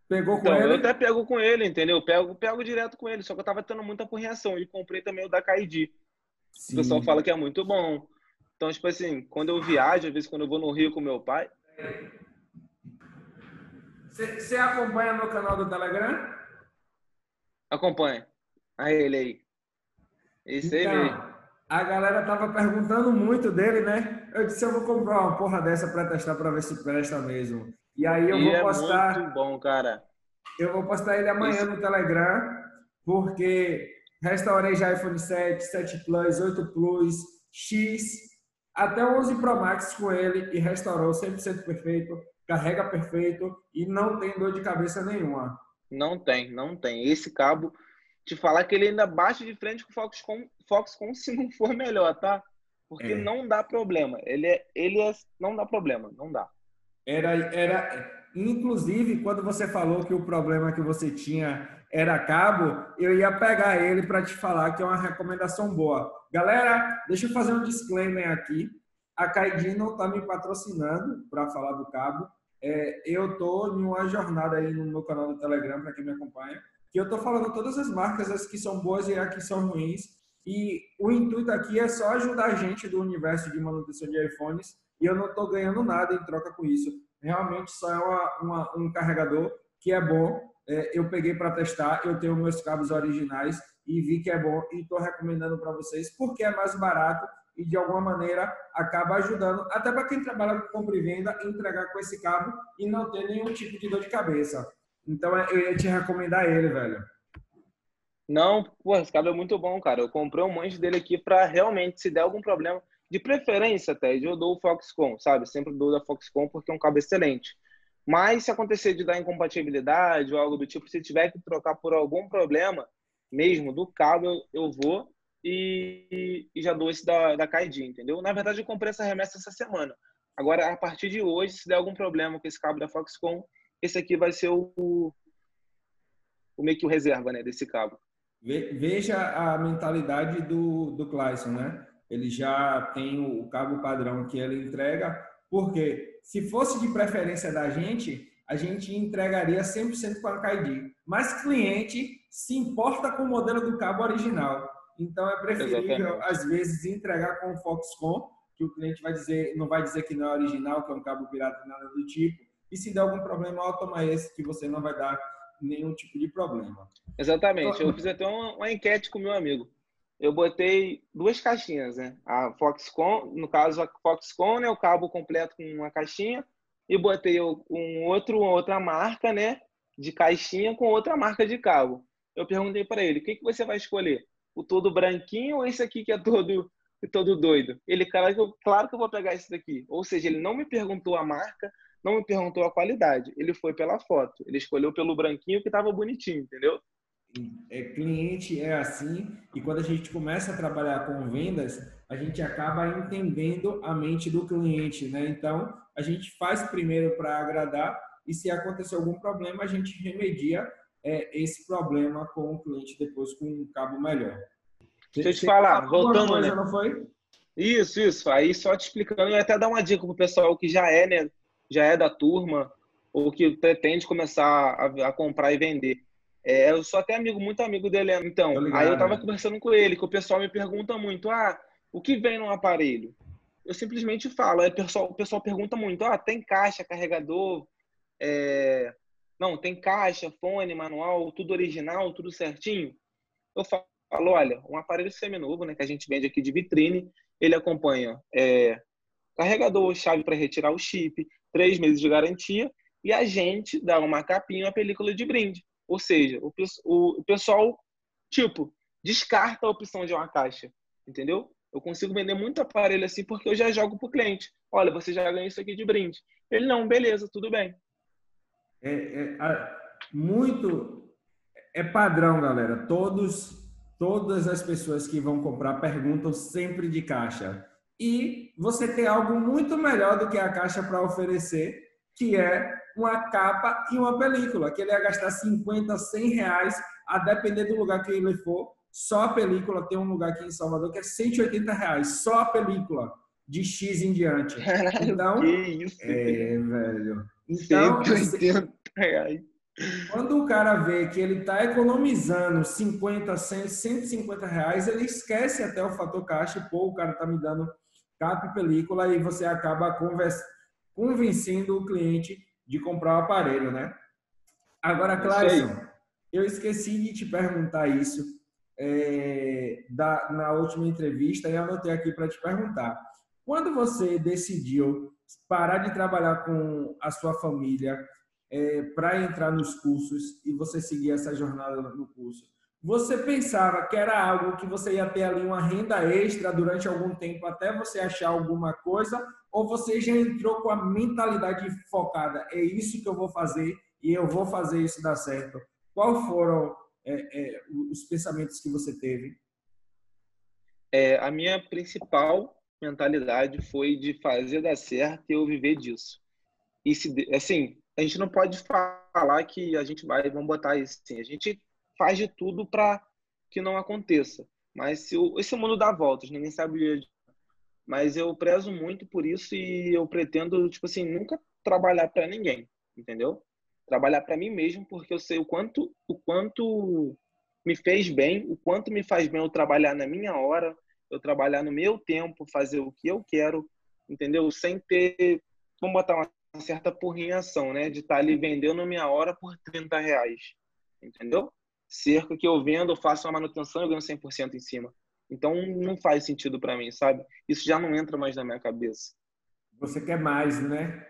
Pegou então, com ele? Eu até pego com ele, entendeu? Eu pego, pego direto com ele, só que eu tava tendo muita porreação. E comprei também o da. Sim. O pessoal fala que é muito bom. Então, tipo assim, quando eu viajo, às vezes quando eu vou no Rio com meu pai. Você acompanha no canal do Telegram? Acompanha. A ele aí. Isso então, aí mesmo. A galera tava perguntando muito dele, né? Eu disse, eu vou comprar uma porra dessa para testar para ver se presta mesmo. E aí eu e vou é postar. Muito bom, cara. Eu vou postar ele amanhã Isso. no Telegram, porque Restaurei já iPhone 7, 7 Plus, 8 Plus, X, até 11 Pro Max com ele e restaurou 100% perfeito, carrega perfeito e não tem dor de cabeça nenhuma. Não tem, não tem. Esse cabo, te falar que ele ainda bate de frente com o Foxconn, Foxconn se não for melhor, tá? Porque é. não dá problema. Ele é, ele é, não dá problema, não dá. Era, era, inclusive, quando você falou que o problema que você tinha era cabo, eu ia pegar ele para te falar que é uma recomendação boa. Galera, deixa eu fazer um disclaimer aqui. A Caidin não está me patrocinando para falar do cabo. É, eu estou em uma jornada aí no meu canal do Telegram, para quem me acompanha, que eu estou falando todas as marcas, as que são boas e as que são ruins. E o intuito aqui é só ajudar a gente do universo de manutenção de iPhones e eu não estou ganhando nada em troca com isso. Realmente só é uma, uma, um carregador que é bom é, eu peguei para testar, eu tenho meus cabos originais e vi que é bom e estou recomendando para vocês porque é mais barato e de alguma maneira acaba ajudando até para quem trabalha com compra e venda entregar com esse cabo e não ter nenhum tipo de dor de cabeça. Então eu ia te recomendar ele, velho. Não, pô, esse cabo é muito bom, cara. Eu comprei um monte dele aqui para realmente, se der algum problema, de preferência até, eu dou o Foxconn, sabe? Sempre dou da Foxconn porque é um cabo excelente. Mas se acontecer de dar incompatibilidade ou algo do tipo, se tiver que trocar por algum problema mesmo do cabo, eu, vou e, e, já dou esse da, da entendeu? Na verdade, eu comprei essa remessa essa semana. Agora, a partir de hoje, se der algum problema com esse cabo da Foxconn, esse aqui vai ser o, o meio que o reserva né, desse cabo. Veja a mentalidade do, do Clayson, né? Ele já tem o cabo padrão que ele entrega, porque se fosse de preferência da gente, a gente entregaria 100% com a KD. Mas cliente se importa com o modelo do cabo original. Então é preferível, Exatamente. às vezes, entregar com o Foxconn, que o cliente vai dizer, não vai dizer que não é original, que é um cabo pirata, nada do tipo. E se der algum problema, ó, toma esse, que você não vai dar nenhum tipo de problema. Exatamente. Então, Eu fiz até uma, uma enquete com meu amigo eu botei duas caixinhas, né? A Foxconn, no caso a Foxconn, né? O cabo completo com uma caixinha e botei um outro, outra marca, né? De caixinha com outra marca de cabo. Eu perguntei para ele, o que, que você vai escolher? O todo branquinho ou esse aqui que é todo todo doido? Ele, claro que, eu, claro que eu vou pegar esse daqui. Ou seja, ele não me perguntou a marca, não me perguntou a qualidade. Ele foi pela foto. Ele escolheu pelo branquinho que estava bonitinho, entendeu? é, cliente é assim, e quando a gente começa a trabalhar com vendas, a gente acaba entendendo a mente do cliente, né? Então, a gente faz primeiro para agradar, e se acontecer algum problema, a gente remedia é, esse problema com o cliente depois com um cabo melhor. Deixa eu te falar, voltando, coisa, né? Não foi? Isso, isso. Aí só te explicando e até dar uma dica pro pessoal que já é, né? Já é da turma ou que pretende começar a, a comprar e vender. É, eu sou até amigo, muito amigo dele. Então, aí eu tava né? conversando com ele, que o pessoal me pergunta muito, ah, o que vem no aparelho? Eu simplesmente falo, aí o pessoal, o pessoal pergunta muito, ah, tem caixa, carregador, é... não, tem caixa, fone, manual, tudo original, tudo certinho? Eu falo, olha, um aparelho seminovo, né, que a gente vende aqui de vitrine, ele acompanha é, carregador, chave para retirar o chip, três meses de garantia, e a gente dá uma capinha, uma película de brinde. Ou seja, o, o pessoal, tipo, descarta a opção de uma caixa, entendeu? Eu consigo vender muito aparelho assim porque eu já jogo para o cliente. Olha, você já ganhou isso aqui de brinde. Ele, não, beleza, tudo bem. É, é, muito... É padrão, galera. Todos, todas as pessoas que vão comprar perguntam sempre de caixa. E você tem algo muito melhor do que a caixa para oferecer, que é uma capa e uma película, que ele ia gastar 50, 100 reais, a depender do lugar que ele for. Só a película, tem um lugar aqui em Salvador que é 180 reais, só a película, de X em diante. Então, que isso, é, velho. Então, 180 reais. Quando o cara vê que ele está economizando 50, 100, 150 reais, ele esquece até o fator caixa. Pô, o cara tá me dando capa e película e você acaba convencendo o cliente de comprar o aparelho, né? Agora, Clayson, eu esqueci de te perguntar isso é, da, na última entrevista e anotei aqui para te perguntar. Quando você decidiu parar de trabalhar com a sua família é, para entrar nos cursos e você seguir essa jornada no curso, você pensava que era algo que você ia ter ali uma renda extra durante algum tempo até você achar alguma coisa? Ou você já entrou com a mentalidade focada? É isso que eu vou fazer e eu vou fazer isso dar certo. Qual foram é, é, os pensamentos que você teve? É, a minha principal mentalidade foi de fazer dar certo e eu viver disso. E se, assim, a gente não pode falar que a gente vai, vamos botar isso assim, a gente faz de tudo para que não aconteça. Mas se o, esse mundo dá voltas, ninguém sabe. Mas eu prezo muito por isso e eu pretendo, tipo assim, nunca trabalhar para ninguém, entendeu? Trabalhar para mim mesmo, porque eu sei o quanto, o quanto me fez bem, o quanto me faz bem eu trabalhar na minha hora, eu trabalhar no meu tempo, fazer o que eu quero, entendeu? Sem ter, vamos botar uma certa porrinhação, né? De estar tá ali vendendo minha hora por 30 reais, entendeu? Cerca que eu vendo, eu faço uma manutenção e ganho 100% em cima. Então não faz sentido para mim, sabe? Isso já não entra mais na minha cabeça. Você quer mais, né?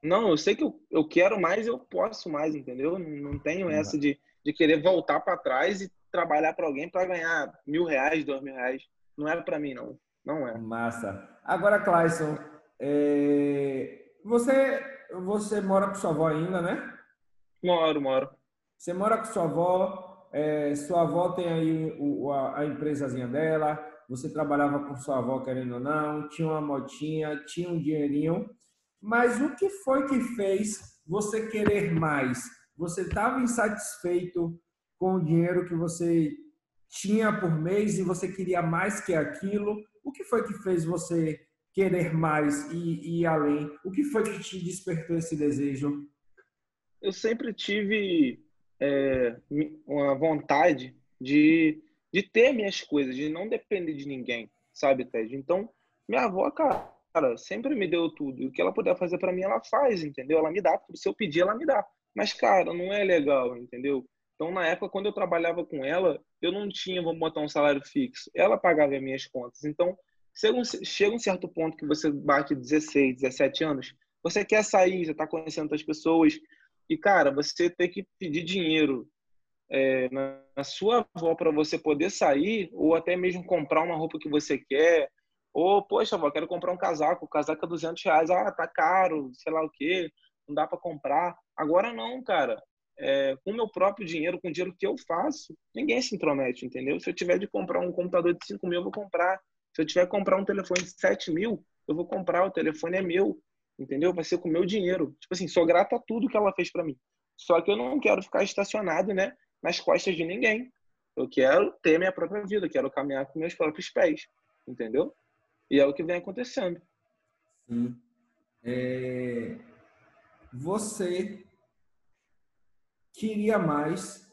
Não, eu sei que eu, eu quero mais, eu posso mais, entendeu? Não, não tenho essa de, de querer voltar para trás e trabalhar para alguém para ganhar mil reais, dois mil reais. Não é para mim, não. Não é. Massa. Agora, Clayson, é... você, você mora com sua avó ainda, né? Moro, moro. Você mora com sua avó, é, sua avó tem aí o, a, a empresazinha dela, você trabalhava com sua avó, querendo ou não, tinha uma motinha, tinha um dinheirinho, mas o que foi que fez você querer mais? Você estava insatisfeito com o dinheiro que você tinha por mês e você queria mais que aquilo? O que foi que fez você querer mais e, ir além? O que foi que te despertou esse desejo? Eu sempre tive é, uma vontade de, de ter minhas coisas, de não depender de ninguém, sabe, Ted? Então, minha avó, cara, sempre me deu tudo. O que ela puder fazer para mim, ela faz, entendeu? Ela me dá. Se eu pedir, ela me dá. Mas, cara, não é legal, entendeu? Então, na época, quando eu trabalhava com ela, eu não tinha, vamos botar um salário fixo. Ela pagava as minhas contas. Então, chega um certo ponto que você bate 16, 17 anos, você quer sair, já está conhecendo outras pessoas, e, cara, você ter que pedir dinheiro é, na, sua avó para você poder sair, ou até mesmo comprar uma roupa que você quer, ou, poxa, avó, quero comprar um casaco, o casaco é 200 reais, ah, tá caro, sei lá o quê, não dá para comprar. Agora não, cara. é, com o meu próprio dinheiro, com o dinheiro que eu faço, ninguém se intromete, entendeu? Se eu tiver de comprar um computador de 5 mil, eu vou comprar. Se eu tiver de comprar um telefone de 7 mil, eu vou comprar, o telefone é meu, entendeu? Vai ser com o meu dinheiro. Tipo assim, sou grato a tudo que ela fez para mim. Só que eu não quero ficar estacionado, né, nas costas de ninguém. Eu quero ter minha própria vida, quero caminhar com meus próprios pés, entendeu? E é o que vem acontecendo. Sim. É... Você queria mais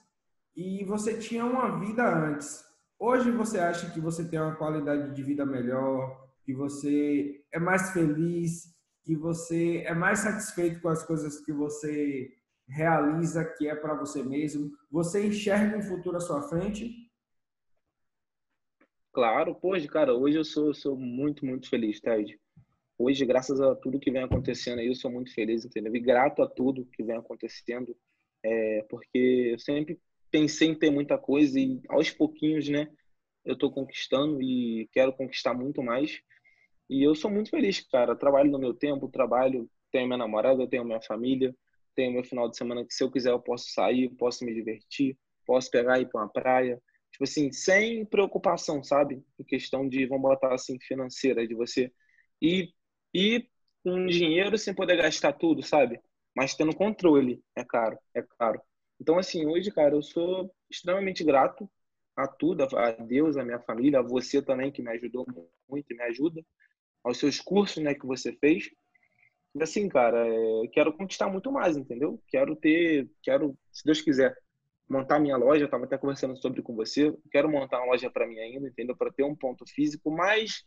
e você tinha uma vida antes. Hoje você acha que você tem uma qualidade de vida melhor, que você é mais feliz, que você é mais satisfeito com as coisas que você realiza, que é para você mesmo? Você enxerga um futuro à sua frente? Claro, hoje, cara, hoje eu sou, sou muito, muito feliz, Ted. Hoje, graças a tudo que vem acontecendo aí, eu sou muito feliz, entendeu? E grato a tudo que vem acontecendo, é, porque eu sempre pensei em ter muita coisa e aos pouquinhos, né, eu tô conquistando e quero conquistar muito mais. E eu sou muito feliz, cara. Trabalho no meu tempo, trabalho, tenho minha namorada, tenho minha família, tenho meu final de semana que se eu quiser eu posso sair, posso me divertir, posso pegar e ir para uma praia. Tipo assim, sem preocupação, sabe? Em questão de, vamos botar assim, financeira, de você ir, ir com dinheiro sem poder gastar tudo, sabe? Mas tendo controle, é caro, é caro. Então, assim, hoje, cara, eu sou extremamente grato a tudo, a Deus, a minha família, a você também, que me ajudou muito e me ajuda, aos seus cursos, né, que você fez. E assim, cara, é, quero conquistar muito mais, entendeu? Quero ter, quero, se Deus quiser, montar minha loja. Eu tava até conversando sobre com você. Quero montar uma loja para mim ainda, entendeu? Para ter um ponto físico, mas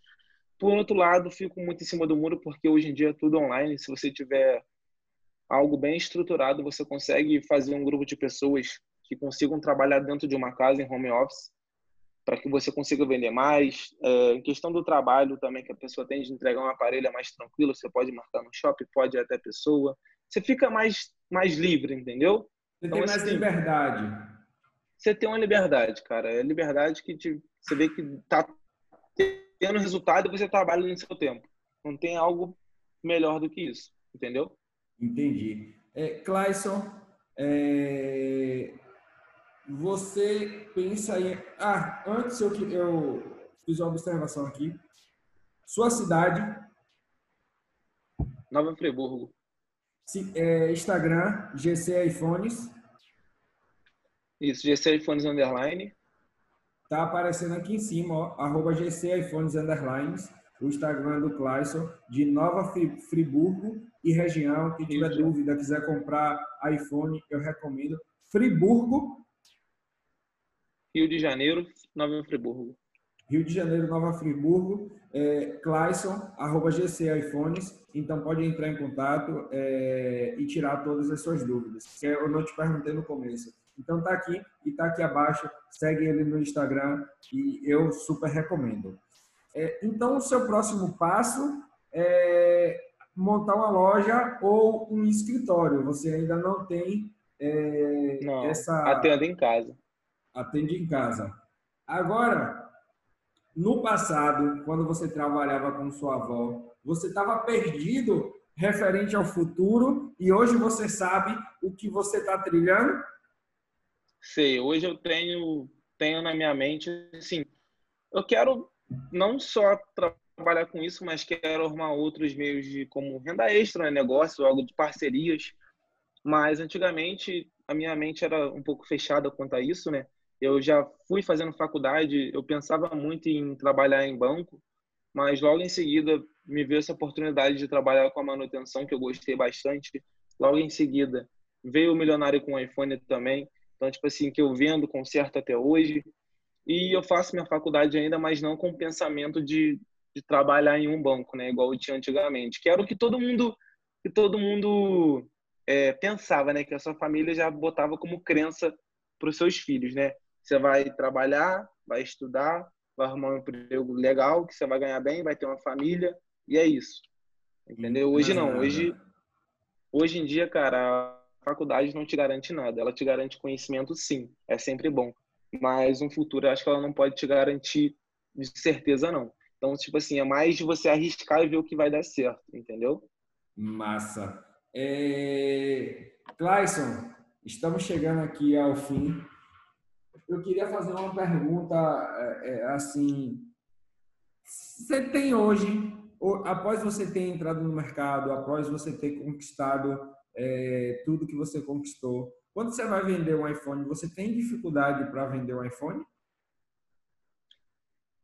por outro lado, fico muito em cima do muro porque hoje em dia é tudo online. Se você tiver algo bem estruturado, você consegue fazer um grupo de pessoas que consigam trabalhar dentro de uma casa em home office para que você consiga vender mais. É, em questão do trabalho também, que a pessoa tem de entregar um aparelho é mais tranquilo, você pode marcar no shopping, pode ir até a pessoa. Você fica mais, mais livre, entendeu? Você então, tem mais assim, liberdade. Você tem uma liberdade, cara. É liberdade que te, você vê que tá tendo resultado e você trabalha no seu tempo. Não tem algo melhor do que isso, entendeu? Entendi. É, Clayson, é, você pensa em. Ah, antes eu, eu fiz uma observação aqui. Sua cidade. Nova Friburgo. É, Instagram, GC iPhones. Isso, GC iPhones underline. Tá aparecendo aqui em cima, ó, arroba GC iPhones underlines, o Instagram do Clayson, de Nova Friburgo e região. Quem tiver Isso. dúvida, quiser comprar iPhone, eu recomendo. Friburgo, Rio de Janeiro, Nova Friburgo. Rio de Janeiro, Nova Friburgo, é, Clayson, arroba GC iPhones. Então pode entrar em contato é, e tirar todas as suas dúvidas, que eu não te perguntei no começo. Então tá aqui e tá aqui abaixo. Segue ele no Instagram e eu super recomendo. É, então o seu próximo passo é montar uma loja ou um escritório. Você ainda não tem é, não, essa. Atendo em casa atende em casa. Agora, no passado, quando você trabalhava com sua avó, você estava perdido referente ao futuro e hoje você sabe o que você está trilhando? Sei, hoje eu tenho, tenho na minha mente, assim, eu quero não só trabalhar com isso, mas quero arrumar outros meios de como renda extra, né, negócio, algo de parcerias. Mas antigamente a minha mente era um pouco fechada quanto a isso, né? Eu já fui fazendo faculdade, eu pensava muito em trabalhar em banco, mas logo em seguida me veio essa oportunidade de trabalhar com a manutenção, que eu gostei bastante. Logo em seguida veio o milionário com o iPhone também, então, tipo assim, que eu vendo, conserto até hoje. E eu faço minha faculdade ainda, mas não com o pensamento de, de trabalhar em um banco, né? Igual eu tinha antigamente. Que era o que todo mundo, que todo mundo é, pensava, né? Que a sua família já botava como crença para os seus filhos, né? Você vai trabalhar, vai estudar, vai arrumar um emprego legal, que você vai ganhar bem, vai ter uma família, e é isso. Entendeu? Hoje não. Hoje, hoje em dia, cara, a faculdade não te garante nada. Ela te garante conhecimento, sim. É sempre bom. Mas um futuro, acho que ela não pode te garantir de certeza, não. Então, tipo assim, é mais de você arriscar e ver o que vai dar certo, entendeu? Massa. É... Clayson, estamos chegando aqui ao fim. Eu queria fazer uma pergunta é, é, assim. Você tem hoje, após você ter entrado no mercado, após você ter conquistado é, tudo que você conquistou, quando você vai vender um iPhone, você tem dificuldade para vender um iPhone?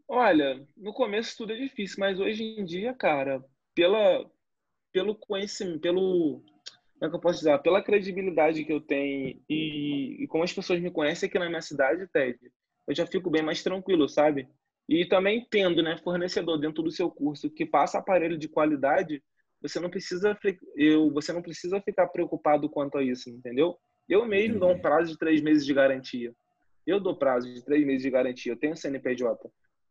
Olha, no começo tudo é difícil, mas hoje em dia, cara, pela, pelo conhecimento, pelo, é que eu posso dizer, pela credibilidade que eu tenho e, e como as pessoas me conhecem aqui na minha cidade, Ted, eu já fico bem mais tranquilo, sabe? E também tendo, né, fornecedor dentro do seu curso que passa aparelho de qualidade, você não precisa eu, você não precisa ficar preocupado quanto a isso, entendeu? Eu mesmo dou um prazo de três meses de garantia. Eu dou prazo de três meses de garantia. Eu tenho CNPJ.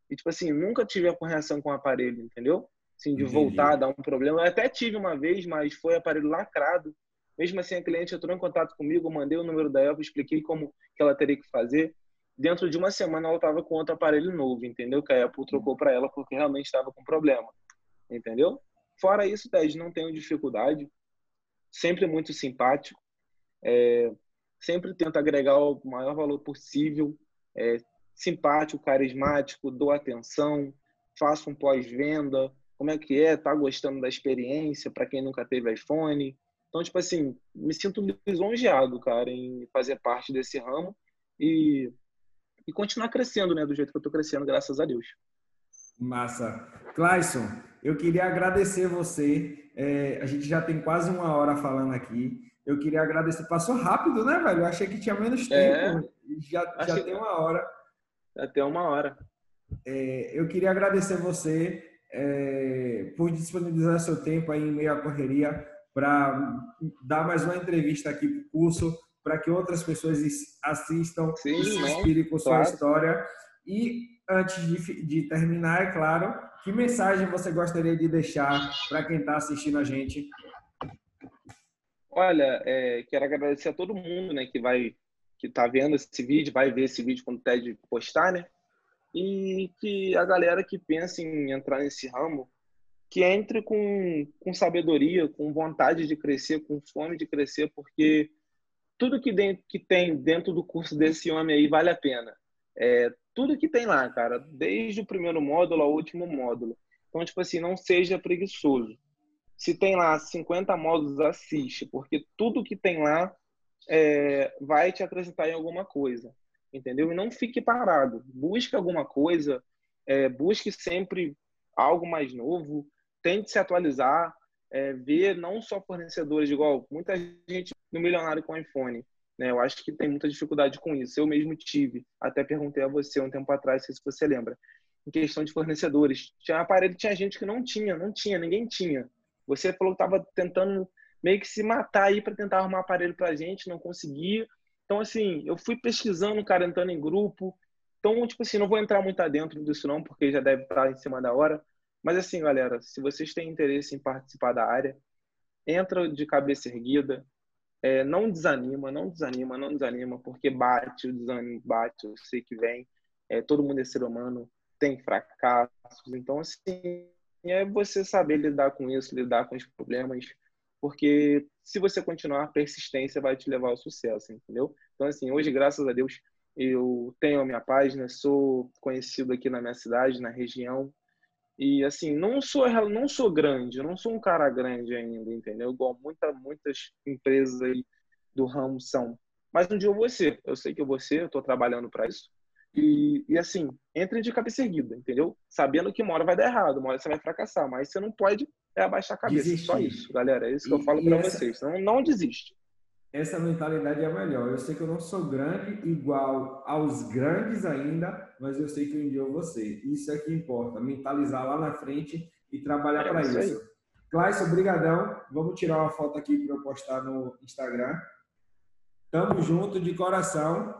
E, tipo assim, nunca tive a correção com o aparelho, entendeu? Assim, de voltar, dar um problema. Eu até tive uma vez, mas foi aparelho lacrado. Mesmo assim, a cliente entrou em contato comigo, mandei o número da Elva, expliquei como que ela teria que fazer. Dentro de uma semana, ela estava com outro aparelho novo, entendeu? Que a Apple trocou para ela porque realmente estava com problema, entendeu? Fora isso, Ted, não tenho dificuldade. Sempre muito simpático. É, sempre tento agregar o maior valor possível. É, simpático, carismático, dou atenção, faço um pós-venda, como é que é, tá gostando da experiência para quem nunca teve iPhone. Então, tipo assim, me sinto lisonjeado, cara, em fazer parte desse ramo e, e continuar crescendo, né, do jeito que eu tô crescendo, graças a Deus. Massa. Clayson, eu queria agradecer você. É, a gente já tem quase uma hora falando aqui. Eu queria agradecer. Passou rápido, né, velho? Eu achei que tinha menos é. tempo. É, já, já tem uma hora. Até uma hora. É, eu queria agradecer você é, por disponibilizar seu tempo aí em meio à correria para dar mais uma entrevista aqui para o curso, para que outras pessoas assistam Sim, e se inspirem com sua claro. história. E antes de, de terminar, é claro, que mensagem você gostaria de deixar para quem está assistindo a gente? Olha, é, quero agradecer a todo mundo né, que vai que está vendo esse vídeo, vai ver esse vídeo quando o TED postar, né? E que a galera que pensa em entrar nesse ramo, que entre com, com sabedoria, com vontade de crescer, com fome de crescer, porque tudo que, que tem dentro do curso desse homem aí vale a pena. É, tudo que tem lá, cara, desde o primeiro módulo ao último módulo. Então, tipo assim, não seja preguiçoso. Se tem lá 50 módulos, assiste, porque tudo que tem lá é, vai te acrescentar em alguma coisa, entendeu? E não fique parado. Busque alguma coisa, é, busque sempre algo mais novo, tente se atualizar, é, ver não só fornecedores, igual muita gente no milionário com iPhone. Né? Eu acho que tem muita dificuldade com isso. Eu mesmo tive, até perguntei a você um tempo atrás, se você lembra, em questão de fornecedores. Tinha aparelho, tinha gente que não tinha, não tinha, ninguém tinha. Você falou que estava tentando meio que se matar aí para tentar arrumar aparelho para gente, não conseguia. Então, assim, eu fui pesquisando, cara, entrando em grupo. Então, tipo assim, não vou entrar muito adentro disso não, porque já deve estar em cima da hora. Mas assim, galera, se vocês têm interesse em participar da área, entra de cabeça erguida, é, não desanima, não desanima, não desanima, porque bate, o desânimo bate, eu sei que vem. É, todo mundo é ser humano, tem fracassos. Então, assim, é você saber lidar com isso, lidar com os problemas, porque se você continuar, a persistência vai te levar ao sucesso, entendeu? Então, assim, hoje, graças a Deus, eu tenho a minha página, sou conhecido aqui na minha cidade, na região, e, assim, não sou, não sou grande, não sou um cara grande ainda, entendeu? Igual muita, muitas empresas aí do ramo são. Mas um dia eu vou ser, eu sei que eu vou ser, eu estou trabalhando para isso. E, e, assim, entre de cabeça erguida, entendeu? Sabendo que uma hora vai dar errado, uma hora você vai fracassar, mas você não pode é abaixar a cabeça. Desistir. Só isso, galera. É isso que e, eu falo para vocês. Não, não desiste. Essa mentalidade é a melhor. Eu sei que eu não sou grande igual aos grandes ainda, mas eu sei que um dia eu vou ser. Isso é que importa. Mentalizar lá na frente e trabalhar é para isso. isso. Cláudio, brigadão. Vamos tirar uma foto aqui para eu postar no Instagram. Tamo junto de coração.